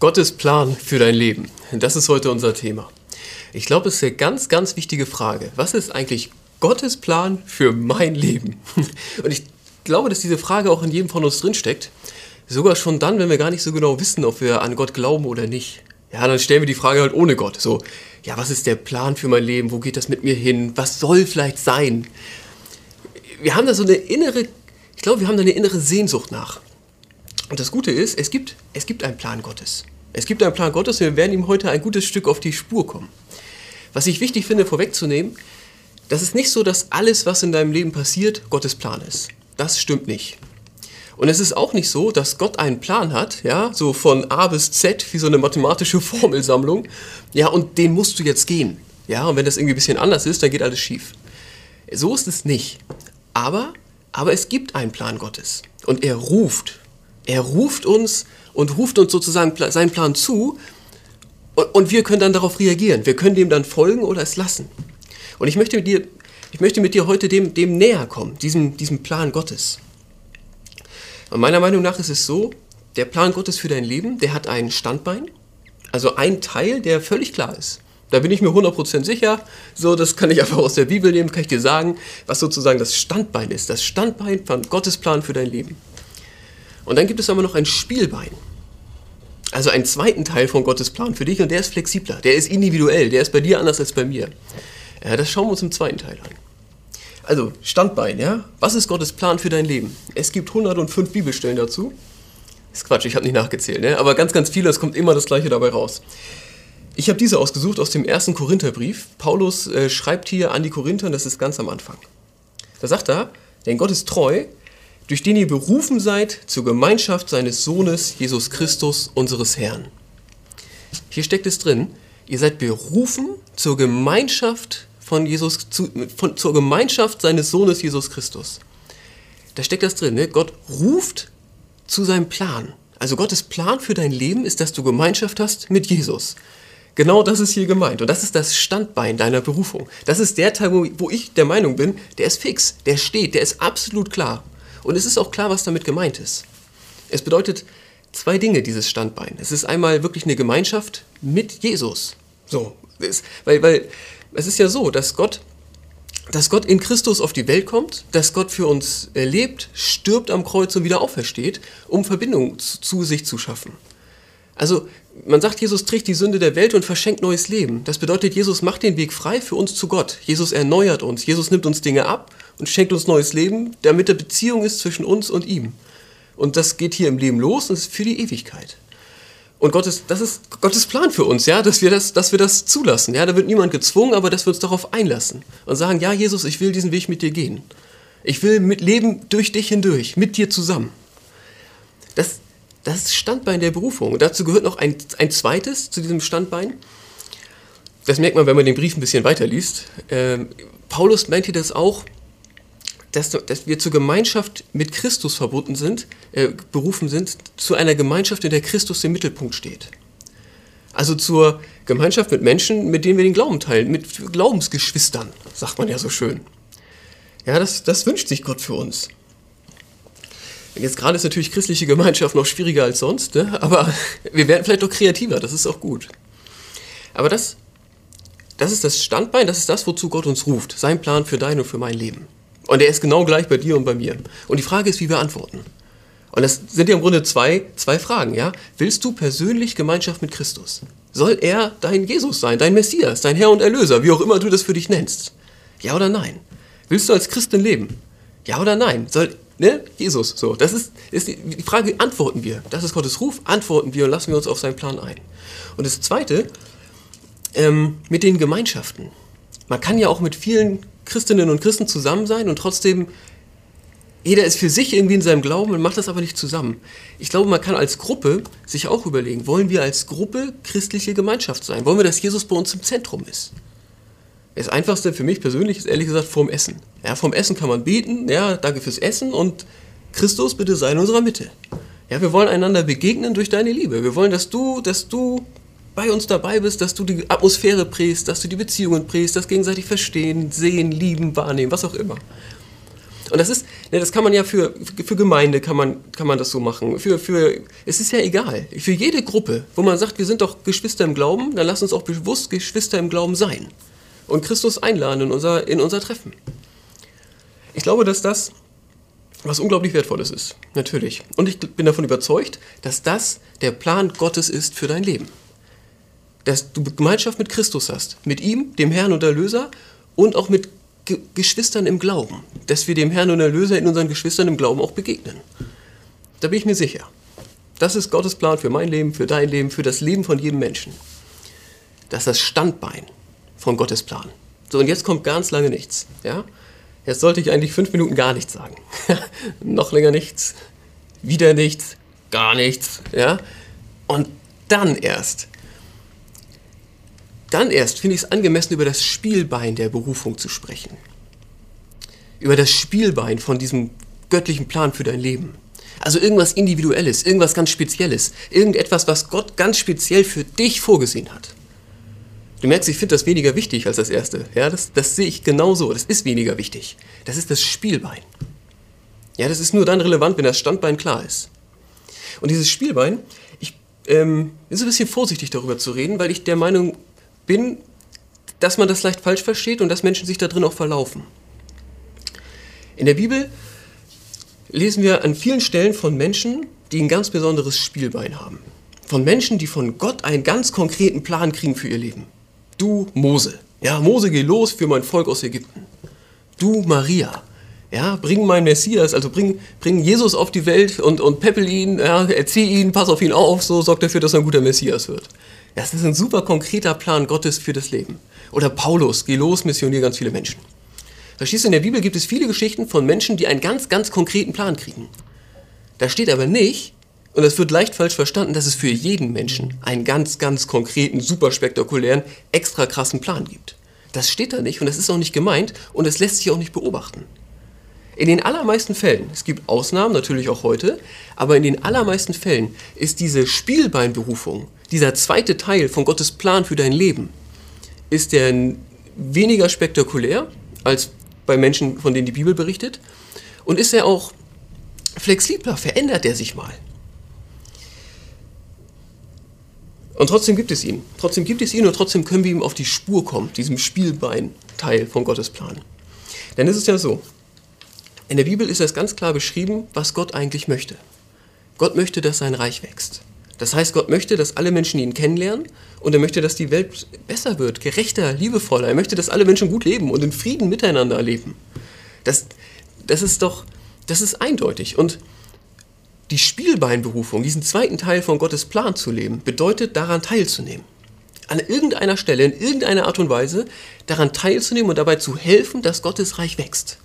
Gottes Plan für dein Leben. Das ist heute unser Thema. Ich glaube, es ist eine ganz, ganz wichtige Frage. Was ist eigentlich Gottes Plan für mein Leben? Und ich glaube, dass diese Frage auch in jedem von uns drinsteckt. Sogar schon dann, wenn wir gar nicht so genau wissen, ob wir an Gott glauben oder nicht. Ja, dann stellen wir die Frage halt ohne Gott. So, ja, was ist der Plan für mein Leben? Wo geht das mit mir hin? Was soll vielleicht sein? Wir haben da so eine innere, ich glaube, wir haben da eine innere Sehnsucht nach. Und das Gute ist, es gibt, es gibt einen Plan Gottes. Es gibt einen Plan Gottes und wir werden ihm heute ein gutes Stück auf die Spur kommen. Was ich wichtig finde, vorwegzunehmen, das ist nicht so, dass alles, was in deinem Leben passiert, Gottes Plan ist. Das stimmt nicht. Und es ist auch nicht so, dass Gott einen Plan hat, ja, so von A bis Z, wie so eine mathematische Formelsammlung, ja, und den musst du jetzt gehen. Ja, und wenn das irgendwie ein bisschen anders ist, dann geht alles schief. So ist es nicht. Aber, aber es gibt einen Plan Gottes. Und er ruft. Er ruft uns und ruft uns sozusagen seinen Plan zu und wir können dann darauf reagieren. Wir können dem dann folgen oder es lassen. Und ich möchte mit dir, ich möchte mit dir heute dem, dem näher kommen, diesem, diesem Plan Gottes. Und meiner Meinung nach ist es so, der Plan Gottes für dein Leben, der hat ein Standbein, also ein Teil, der völlig klar ist. Da bin ich mir 100% sicher. So, das kann ich einfach aus der Bibel nehmen, kann ich dir sagen, was sozusagen das Standbein ist. Das Standbein von Gottes Plan für dein Leben. Und dann gibt es aber noch ein Spielbein. Also einen zweiten Teil von Gottes Plan für dich und der ist flexibler, der ist individuell, der ist bei dir anders als bei mir. Ja, das schauen wir uns im zweiten Teil an. Also, Standbein, ja? Was ist Gottes Plan für dein Leben? Es gibt 105 Bibelstellen dazu. Ist Quatsch, ich habe nicht nachgezählt, ne? aber ganz, ganz viele, es kommt immer das Gleiche dabei raus. Ich habe diese ausgesucht aus dem ersten Korintherbrief. Paulus äh, schreibt hier an die Korinther, und das ist ganz am Anfang. Da sagt er, denn Gott ist treu, durch den ihr berufen seid zur Gemeinschaft seines Sohnes Jesus Christus, unseres Herrn. Hier steckt es drin, ihr seid berufen zur Gemeinschaft von Jesus, zu, von, zur Gemeinschaft seines Sohnes Jesus Christus. Da steckt das drin, ne? Gott ruft zu seinem Plan. Also Gottes Plan für dein Leben ist, dass du Gemeinschaft hast mit Jesus. Genau das ist hier gemeint. Und das ist das Standbein deiner Berufung. Das ist der Teil, wo ich der Meinung bin, der ist fix, der steht, der ist absolut klar. Und es ist auch klar, was damit gemeint ist. Es bedeutet zwei Dinge, dieses Standbein. Es ist einmal wirklich eine Gemeinschaft mit Jesus. So, es, weil, weil es ist ja so, dass Gott, dass Gott in Christus auf die Welt kommt, dass Gott für uns lebt, stirbt am Kreuz und wieder aufersteht, um Verbindung zu, zu sich zu schaffen. Also man sagt, Jesus trägt die Sünde der Welt und verschenkt neues Leben. Das bedeutet, Jesus macht den Weg frei für uns zu Gott. Jesus erneuert uns. Jesus nimmt uns Dinge ab und schenkt uns neues Leben, damit eine Beziehung ist zwischen uns und ihm. Und das geht hier im Leben los und ist für die Ewigkeit. Und Gottes, das ist Gottes Plan für uns, ja, dass wir das, dass wir das zulassen. Ja, da wird niemand gezwungen, aber dass wir uns darauf einlassen und sagen, ja, Jesus, ich will diesen Weg mit dir gehen. Ich will mit leben durch dich hindurch, mit dir zusammen. Das, das Standbein der Berufung. Und dazu gehört noch ein, ein zweites zu diesem Standbein. Das merkt man, wenn man den Brief ein bisschen weiterliest. Ähm, Paulus meint hier das auch, dass, dass, wir zur Gemeinschaft mit Christus verbunden sind, äh, berufen sind, zu einer Gemeinschaft, in der Christus im Mittelpunkt steht. Also zur Gemeinschaft mit Menschen, mit denen wir den Glauben teilen, mit Glaubensgeschwistern, sagt man ja so schön. Ja, das, das wünscht sich Gott für uns. Jetzt gerade ist natürlich christliche Gemeinschaft noch schwieriger als sonst, ne? aber wir werden vielleicht doch kreativer, das ist auch gut. Aber das, das ist das Standbein, das ist das, wozu Gott uns ruft. Sein Plan für dein und für mein Leben. Und er ist genau gleich bei dir und bei mir. Und die Frage ist, wie wir antworten. Und das sind ja im Grunde zwei, zwei Fragen, ja? Willst du persönlich Gemeinschaft mit Christus? Soll er dein Jesus sein, dein Messias, dein Herr und Erlöser, wie auch immer du das für dich nennst? Ja oder nein? Willst du als Christin leben? Ja oder nein? Soll Ne? Jesus, so. Das ist, ist die, die Frage, antworten wir? Das ist Gottes Ruf, antworten wir und lassen wir uns auf seinen Plan ein. Und das Zweite, ähm, mit den Gemeinschaften. Man kann ja auch mit vielen Christinnen und Christen zusammen sein und trotzdem, jeder ist für sich irgendwie in seinem Glauben und macht das aber nicht zusammen. Ich glaube, man kann als Gruppe sich auch überlegen, wollen wir als Gruppe christliche Gemeinschaft sein? Wollen wir, dass Jesus bei uns im Zentrum ist? Das Einfachste für mich persönlich ist ehrlich gesagt vorm Essen. Ja, vom Essen kann man beten, ja, danke fürs Essen und Christus, bitte sei in unserer Mitte. Ja, wir wollen einander begegnen durch deine Liebe. Wir wollen, dass du, dass du bei uns dabei bist, dass du die Atmosphäre prägst, dass du die Beziehungen prägst, das gegenseitig verstehen, sehen, lieben, wahrnehmen, was auch immer. Und das ist, ne, das kann man ja für, für Gemeinde kann man, kann man das so machen. Für, für, es ist ja egal. Für jede Gruppe, wo man sagt, wir sind doch Geschwister im Glauben, dann lass uns auch bewusst Geschwister im Glauben sein. Und Christus einladen in unser, in unser Treffen. Ich glaube, dass das was unglaublich Wertvolles ist. Natürlich. Und ich bin davon überzeugt, dass das der Plan Gottes ist für dein Leben. Dass du Gemeinschaft mit Christus hast. Mit ihm, dem Herrn und Erlöser und auch mit Ge Geschwistern im Glauben, dass wir dem Herrn und Erlöser in unseren Geschwistern im Glauben auch begegnen. Da bin ich mir sicher. Das ist Gottes Plan für mein Leben, für dein Leben, für das Leben von jedem Menschen. Das ist das Standbein von Gottes Plan. So, und jetzt kommt ganz lange nichts. Ja? Jetzt sollte ich eigentlich fünf Minuten gar nichts sagen. Noch länger nichts, wieder nichts, gar nichts. Ja? Und dann erst dann erst finde ich es angemessen, über das Spielbein der Berufung zu sprechen. Über das Spielbein von diesem göttlichen Plan für dein Leben. Also irgendwas Individuelles, irgendwas ganz Spezielles, irgendetwas, was Gott ganz speziell für dich vorgesehen hat. Du merkst, ich finde das weniger wichtig als das erste. Ja, das, das sehe ich genauso. Das ist weniger wichtig. Das ist das Spielbein. Ja, das ist nur dann relevant, wenn das Standbein klar ist. Und dieses Spielbein, ich ähm, bin so ein bisschen vorsichtig darüber zu reden, weil ich der Meinung bin, dass man das leicht falsch versteht und dass Menschen sich da drin auch verlaufen. In der Bibel lesen wir an vielen Stellen von Menschen, die ein ganz besonderes Spielbein haben. Von Menschen, die von Gott einen ganz konkreten Plan kriegen für ihr Leben. Du Mose. Ja, Mose, geh los für mein Volk aus Ägypten. Du Maria. Ja, bring meinen Messias, also bring, bring Jesus auf die Welt und, und peppel ihn, ja, erzieh ihn, pass auf ihn auf, so sorgt dafür, dass er ein guter Messias wird. Das ist ein super konkreter Plan Gottes für das Leben. Oder Paulus, geh los, missionier ganz viele Menschen. Verstehst du, in der Bibel gibt es viele Geschichten von Menschen, die einen ganz, ganz konkreten Plan kriegen. Da steht aber nicht, und das wird leicht falsch verstanden, dass es für jeden Menschen einen ganz, ganz konkreten, super spektakulären, extra krassen Plan gibt. Das steht da nicht und das ist auch nicht gemeint und es lässt sich auch nicht beobachten. In den allermeisten Fällen, es gibt Ausnahmen natürlich auch heute, aber in den allermeisten Fällen ist diese Spielbeinberufung, dieser zweite Teil von Gottes Plan für dein Leben, ist der weniger spektakulär als bei Menschen, von denen die Bibel berichtet und ist er auch flexibler, verändert er sich mal. Und trotzdem gibt es ihn. Trotzdem gibt es ihn und trotzdem können wir ihm auf die Spur kommen, diesem Spielbein-Teil von Gottes Plan. Denn es ist ja so, in der Bibel ist es ganz klar beschrieben, was Gott eigentlich möchte. Gott möchte, dass sein Reich wächst. Das heißt, Gott möchte, dass alle Menschen ihn kennenlernen und er möchte, dass die Welt besser wird, gerechter, liebevoller. Er möchte, dass alle Menschen gut leben und in Frieden miteinander leben. Das, das ist doch, das ist eindeutig. Und die Spielbeinberufung, diesen zweiten Teil von Gottes Plan zu leben, bedeutet daran teilzunehmen. An irgendeiner Stelle, in irgendeiner Art und Weise daran teilzunehmen und dabei zu helfen, dass Gottes Reich wächst.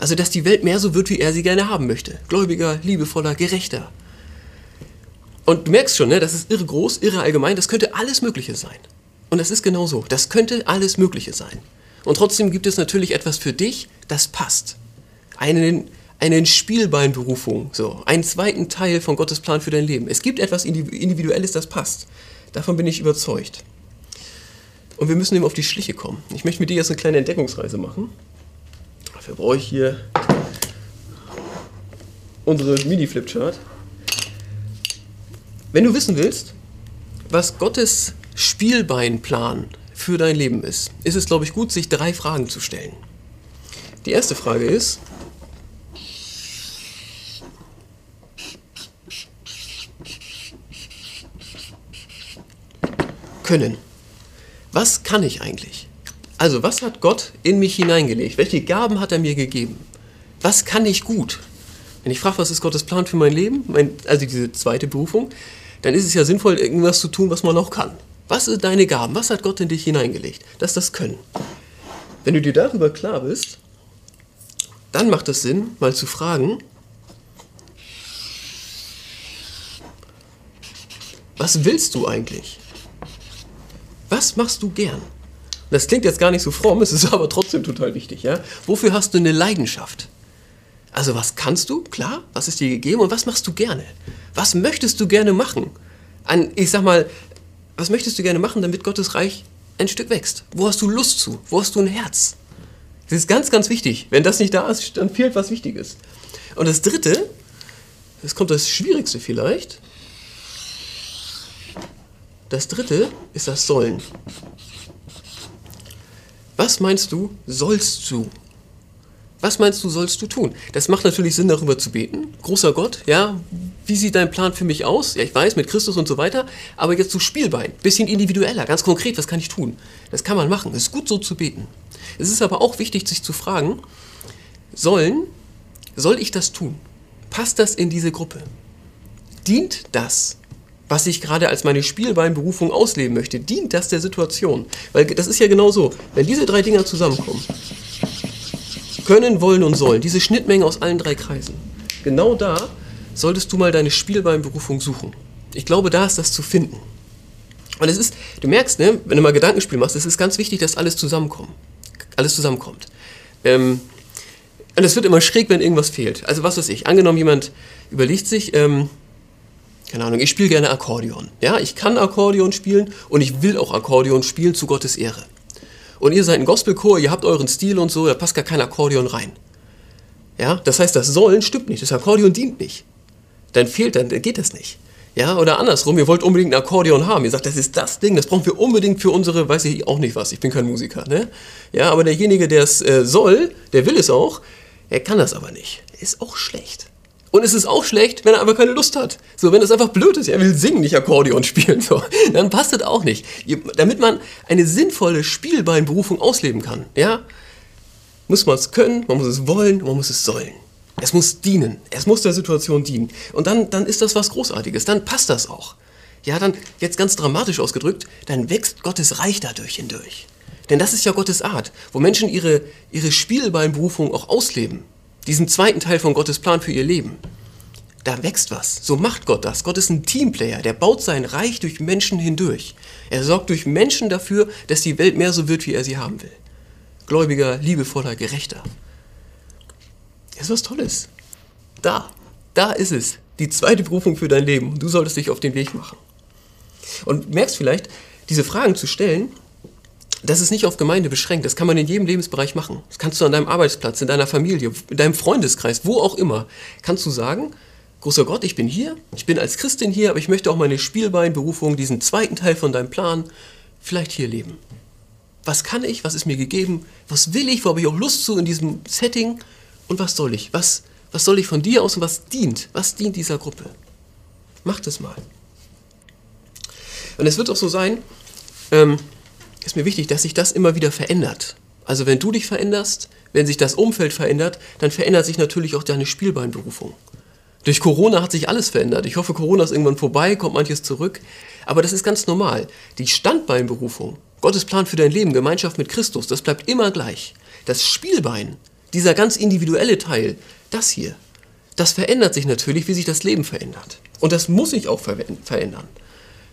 Also, dass die Welt mehr so wird, wie er sie gerne haben möchte. Gläubiger, liebevoller, gerechter. Und du merkst schon, ne, das ist irre groß, irre allgemein, das könnte alles Mögliche sein. Und das ist genau so. Das könnte alles Mögliche sein. Und trotzdem gibt es natürlich etwas für dich, das passt. Einen, eine Spielbeinberufung, so, einen zweiten Teil von Gottes Plan für dein Leben. Es gibt etwas Individuelles, das passt. Davon bin ich überzeugt. Und wir müssen dem auf die Schliche kommen. Ich möchte mit dir jetzt eine kleine Entdeckungsreise machen. Dafür brauche ich hier unsere Mini-Flipchart. Wenn du wissen willst, was Gottes Spielbeinplan für dein Leben ist, ist es, glaube ich, gut, sich drei Fragen zu stellen. Die erste Frage ist, können. Was kann ich eigentlich? Also, was hat Gott in mich hineingelegt? Welche Gaben hat er mir gegeben? Was kann ich gut? Wenn ich frage, was ist Gottes Plan für mein Leben, mein, also diese zweite Berufung, dann ist es ja sinnvoll, irgendwas zu tun, was man noch kann. Was sind deine Gaben? Was hat Gott in dich hineingelegt? Das ist das Können. Wenn du dir darüber klar bist, dann macht es Sinn, mal zu fragen, was willst du eigentlich? Was machst du gern? Das klingt jetzt gar nicht so fromm, es ist aber trotzdem total wichtig. Ja? Wofür hast du eine Leidenschaft? Also was kannst du? Klar, was ist dir gegeben und was machst du gerne? Was möchtest du gerne machen? An, ich sag mal, was möchtest du gerne machen, damit Gottes Reich ein Stück wächst? Wo hast du Lust zu? Wo hast du ein Herz? Das ist ganz, ganz wichtig. Wenn das nicht da ist, dann fehlt was Wichtiges. Und das Dritte, das kommt das Schwierigste vielleicht. Das Dritte ist das Sollen. Was meinst du, sollst du? Was meinst du, sollst du tun? Das macht natürlich Sinn, darüber zu beten. Großer Gott, ja, wie sieht dein Plan für mich aus? Ja, ich weiß, mit Christus und so weiter, aber jetzt so Spielbein, bisschen individueller, ganz konkret, was kann ich tun? Das kann man machen, es ist gut so zu beten. Es ist aber auch wichtig, sich zu fragen, sollen, soll ich das tun? Passt das in diese Gruppe? Dient das, was ich gerade als meine Spielbeinberufung ausleben möchte, dient das der Situation? Weil das ist ja genau so, wenn diese drei Dinger zusammenkommen, können, wollen und sollen, diese Schnittmenge aus allen drei Kreisen, genau da solltest du mal deine Spielbeinberufung suchen. Ich glaube, da ist das zu finden. Und es ist, du merkst, ne, wenn du mal Gedankenspiel machst, es ist ganz wichtig, dass alles zusammenkommt. Alles zusammenkommt. Ähm, und es wird immer schräg, wenn irgendwas fehlt. Also was weiß ich, angenommen jemand überlegt sich, ähm, keine Ahnung, ich spiele gerne Akkordeon. Ja, ich kann Akkordeon spielen und ich will auch Akkordeon spielen zu Gottes Ehre. Und ihr seid ein Gospelchor, ihr habt euren Stil und so, da passt gar kein Akkordeon rein. Ja, das heißt, das Sollen stimmt nicht, das Akkordeon dient nicht dann fehlt, dann geht das nicht. Ja, oder andersrum, ihr wollt unbedingt ein Akkordeon haben. Ihr sagt, das ist das Ding, das brauchen wir unbedingt für unsere, weiß ich auch nicht was, ich bin kein Musiker, ne? Ja, aber derjenige, der es äh, soll, der will es auch, er kann das aber nicht. Ist auch schlecht. Und es ist auch schlecht, wenn er einfach keine Lust hat. So, wenn es einfach blöd ist, er will singen, nicht Akkordeon spielen, so, dann passt das auch nicht. Damit man eine sinnvolle Spielbeinberufung ausleben kann, ja, muss man es können, man muss es wollen, man muss es sollen. Es muss dienen. Es muss der Situation dienen. Und dann, dann ist das was Großartiges. Dann passt das auch. Ja, dann, jetzt ganz dramatisch ausgedrückt, dann wächst Gottes Reich dadurch hindurch. Denn das ist ja Gottes Art, wo Menschen ihre, ihre Spielbeinberufung auch ausleben. Diesen zweiten Teil von Gottes Plan für ihr Leben. Da wächst was. So macht Gott das. Gott ist ein Teamplayer, der baut sein Reich durch Menschen hindurch. Er sorgt durch Menschen dafür, dass die Welt mehr so wird, wie er sie haben will. Gläubiger, liebevoller, gerechter. Das ist was Tolles. Da, da ist es. Die zweite Berufung für dein Leben. Du solltest dich auf den Weg machen. Und merkst vielleicht, diese Fragen zu stellen, das ist nicht auf Gemeinde beschränkt. Das kann man in jedem Lebensbereich machen. Das kannst du an deinem Arbeitsplatz, in deiner Familie, in deinem Freundeskreis, wo auch immer. Kannst du sagen, großer Gott, ich bin hier, ich bin als Christin hier, aber ich möchte auch meine Spielbeinberufung, diesen zweiten Teil von deinem Plan, vielleicht hier leben. Was kann ich? Was ist mir gegeben? Was will ich? Wo habe ich auch Lust zu in diesem Setting? Und was soll ich? Was, was soll ich von dir aus und was dient? Was dient dieser Gruppe? Macht es mal. Und es wird auch so sein, ähm, ist mir wichtig, dass sich das immer wieder verändert. Also wenn du dich veränderst, wenn sich das Umfeld verändert, dann verändert sich natürlich auch deine Spielbeinberufung. Durch Corona hat sich alles verändert. Ich hoffe, Corona ist irgendwann vorbei, kommt manches zurück. Aber das ist ganz normal. Die Standbeinberufung, Gottes Plan für dein Leben, Gemeinschaft mit Christus, das bleibt immer gleich. Das Spielbein, dieser ganz individuelle Teil, das hier, das verändert sich natürlich, wie sich das Leben verändert. Und das muss sich auch verändern.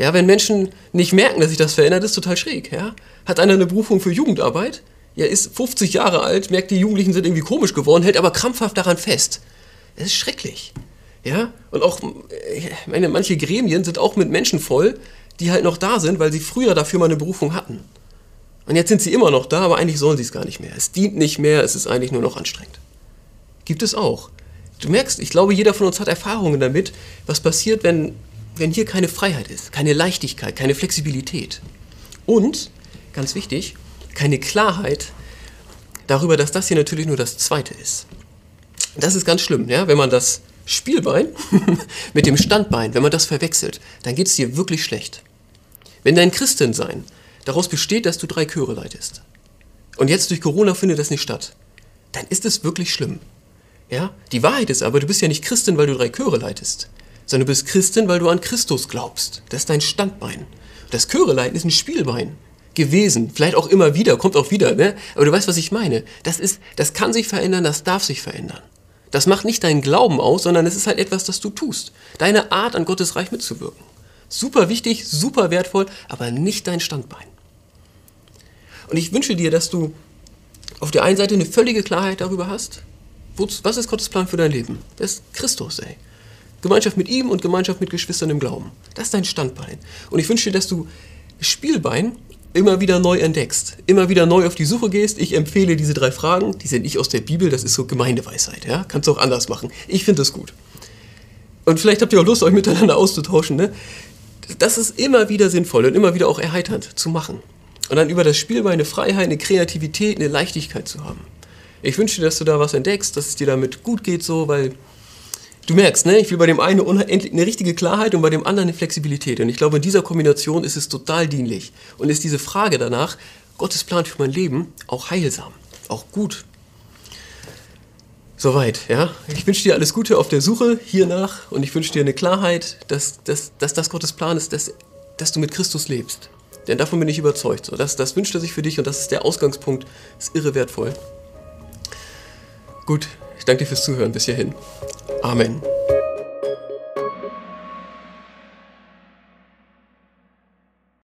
Ja, wenn Menschen nicht merken, dass sich das verändert, ist total schräg. Ja? Hat einer eine Berufung für Jugendarbeit? Er ist 50 Jahre alt, merkt, die Jugendlichen sind irgendwie komisch geworden, hält aber krampfhaft daran fest. Das ist schrecklich. Ja? Und auch, ich meine, manche Gremien sind auch mit Menschen voll, die halt noch da sind, weil sie früher dafür mal eine Berufung hatten. Und jetzt sind sie immer noch da, aber eigentlich sollen sie es gar nicht mehr. Es dient nicht mehr, es ist eigentlich nur noch anstrengend. Gibt es auch. Du merkst, ich glaube, jeder von uns hat Erfahrungen damit, was passiert, wenn, wenn hier keine Freiheit ist, keine Leichtigkeit, keine Flexibilität. Und, ganz wichtig, keine Klarheit darüber, dass das hier natürlich nur das Zweite ist. Das ist ganz schlimm, ja? wenn man das Spielbein mit dem Standbein, wenn man das verwechselt, dann geht es dir wirklich schlecht. Wenn dein Christensein daraus besteht, dass du drei Chöre leitest, und jetzt durch Corona findet das nicht statt, dann ist es wirklich schlimm. Ja? Die Wahrheit ist aber, du bist ja nicht Christin, weil du drei Chöre leitest, sondern du bist Christin, weil du an Christus glaubst. Das ist dein Standbein. Das Chöreleiten ist ein Spielbein gewesen, vielleicht auch immer wieder, kommt auch wieder, ne? aber du weißt, was ich meine. Das, ist, das kann sich verändern, das darf sich verändern. Das macht nicht deinen Glauben aus, sondern es ist halt etwas, das du tust. Deine Art, an Gottes Reich mitzuwirken. Super wichtig, super wertvoll, aber nicht dein Standbein. Und ich wünsche dir, dass du auf der einen Seite eine völlige Klarheit darüber hast, was ist Gottes Plan für dein Leben? Das ist Christus, ey. Gemeinschaft mit ihm und Gemeinschaft mit Geschwistern im Glauben. Das ist dein Standbein. Und ich wünsche dir, dass du Spielbein immer wieder neu entdeckst, immer wieder neu auf die Suche gehst. Ich empfehle diese drei Fragen, die sind nicht aus der Bibel, das ist so Gemeindeweisheit, ja? Kannst du auch anders machen. Ich finde das gut. Und vielleicht habt ihr auch Lust, euch miteinander auszutauschen, ne? Das ist immer wieder sinnvoll und immer wieder auch erheiternd zu machen. Und dann über das Spiel eine Freiheit, eine Kreativität, eine Leichtigkeit zu haben. Ich wünsche dir, dass du da was entdeckst, dass es dir damit gut geht, so, weil du merkst, ne, ich will bei dem einen eine richtige Klarheit und bei dem anderen eine Flexibilität. Und ich glaube, in dieser Kombination ist es total dienlich. Und ist diese Frage danach, Gottes Plan für mein Leben, auch heilsam, auch gut. Soweit, ja. Ich wünsche dir alles Gute auf der Suche hiernach und ich wünsche dir eine Klarheit, dass, dass, dass das Gottes Plan ist, dass, dass du mit Christus lebst. Denn davon bin ich überzeugt. So, das, das wünscht er sich für dich und das ist der Ausgangspunkt. Das ist irre wertvoll. Gut, ich danke dir fürs Zuhören bis hierhin. Amen.